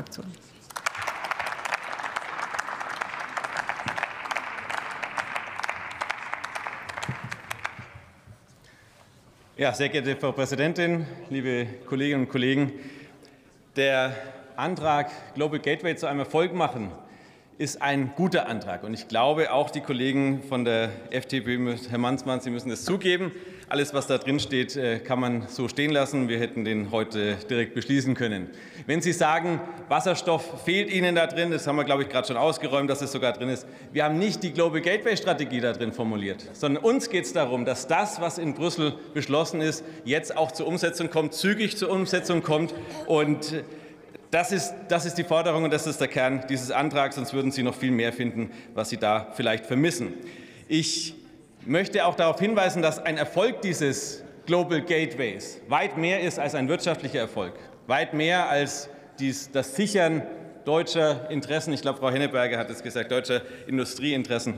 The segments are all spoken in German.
Fraktion. Ja, sehr geehrte Frau Präsidentin, liebe Kolleginnen und Kollegen! Der Antrag Global Gateway zu einem Erfolg machen ist ein guter Antrag. Und ich glaube, auch die Kollegen von der FDP, Herr Mansmann, Sie müssen es zugeben, alles, was da drin steht, äh, kann man so stehen lassen. Wir hätten den heute direkt beschließen können. Wenn Sie sagen, Wasserstoff fehlt Ihnen da drin, das haben wir, glaube ich, gerade schon ausgeräumt, dass es sogar drin ist. Wir haben nicht die Global Gateway Strategie da drin formuliert, sondern uns geht es darum, dass das, was in Brüssel beschlossen ist, jetzt auch zur Umsetzung kommt, zügig zur Umsetzung kommt und das ist, das ist die Forderung und das ist der Kern dieses Antrags, sonst würden Sie noch viel mehr finden, was Sie da vielleicht vermissen. Ich möchte auch darauf hinweisen, dass ein Erfolg dieses Global Gateways weit mehr ist als ein wirtschaftlicher Erfolg, weit mehr als dies, das Sichern deutscher Interessen. Ich glaube, Frau Henneberger hat es gesagt, deutscher Industrieinteressen.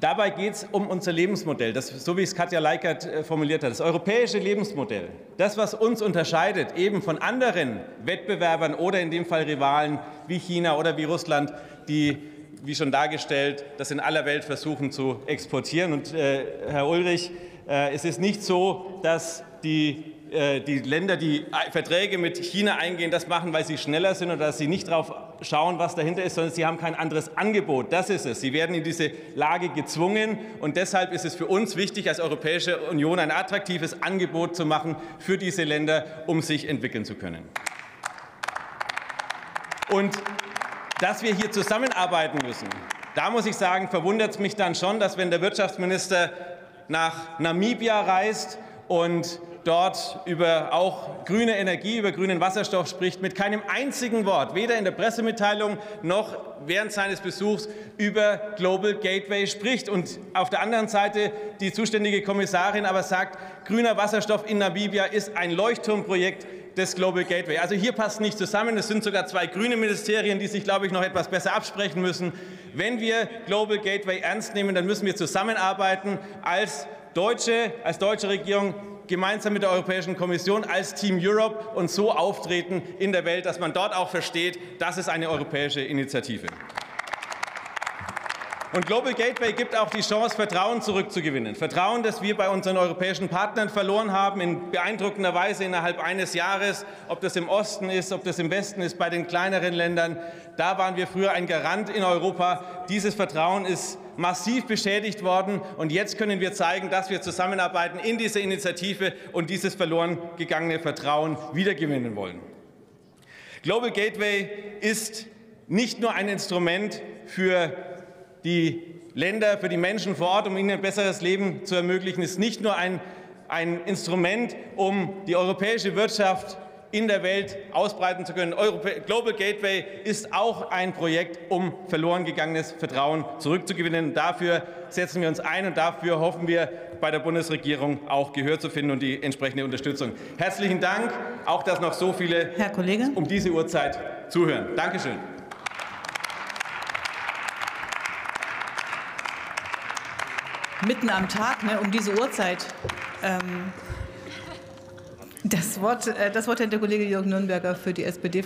Dabei geht es um unser Lebensmodell, das, so wie es Katja Leikert äh, formuliert hat, das europäische Lebensmodell, das, was uns unterscheidet eben von anderen Wettbewerbern oder in dem Fall Rivalen wie China oder wie Russland, die, wie schon dargestellt, das in aller Welt versuchen zu exportieren. Und äh, Herr Ulrich, äh, es ist nicht so, dass die äh, die Länder, die Verträge mit China eingehen, das machen, weil sie schneller sind oder dass sie nicht darauf schauen, was dahinter ist, sondern sie haben kein anderes Angebot. Das ist es. Sie werden in diese Lage gezwungen und deshalb ist es für uns wichtig, als Europäische Union ein attraktives Angebot zu machen für diese Länder, um sich entwickeln zu können. Und dass wir hier zusammenarbeiten müssen, da muss ich sagen, verwundert es mich dann schon, dass wenn der Wirtschaftsminister nach Namibia reist und dort über auch grüne Energie, über grünen Wasserstoff spricht, mit keinem einzigen Wort, weder in der Pressemitteilung noch während seines Besuchs über Global Gateway spricht. Und auf der anderen Seite die zuständige Kommissarin aber sagt, grüner Wasserstoff in Namibia ist ein Leuchtturmprojekt des Global Gateway. Also hier passt nicht zusammen. Es sind sogar zwei grüne Ministerien, die sich, glaube ich, noch etwas besser absprechen müssen. Wenn wir Global Gateway ernst nehmen, dann müssen wir zusammenarbeiten als Deutsche, als deutsche Regierung gemeinsam mit der Europäischen Kommission als Team Europe und so auftreten in der Welt, dass man dort auch versteht, das ist eine europäische Initiative. Und Global Gateway gibt auch die Chance, Vertrauen zurückzugewinnen. Vertrauen, das wir bei unseren europäischen Partnern verloren haben, in beeindruckender Weise innerhalb eines Jahres, ob das im Osten ist, ob das im Westen ist, bei den kleineren Ländern. Da waren wir früher ein Garant in Europa. Dieses Vertrauen ist massiv beschädigt worden. Und jetzt können wir zeigen, dass wir zusammenarbeiten in dieser Initiative und dieses verloren gegangene Vertrauen wiedergewinnen wollen. Global Gateway ist nicht nur ein Instrument für die Länder, für die Menschen vor Ort, um ihnen ein besseres Leben zu ermöglichen, ist nicht nur ein, ein Instrument, um die europäische Wirtschaft in der Welt ausbreiten zu können. Global Gateway ist auch ein Projekt, um verloren gegangenes Vertrauen zurückzugewinnen. Dafür setzen wir uns ein und dafür hoffen wir, bei der Bundesregierung auch Gehör zu finden und die entsprechende Unterstützung. Herzlichen Dank, auch dass noch so viele Herr Kollege. um diese Uhrzeit zuhören. Dankeschön. Mitten am Tag, ne, um diese Uhrzeit. Ähm, das Wort, äh, das Wort hat der Kollege Jörg Nürnberger für die SPD.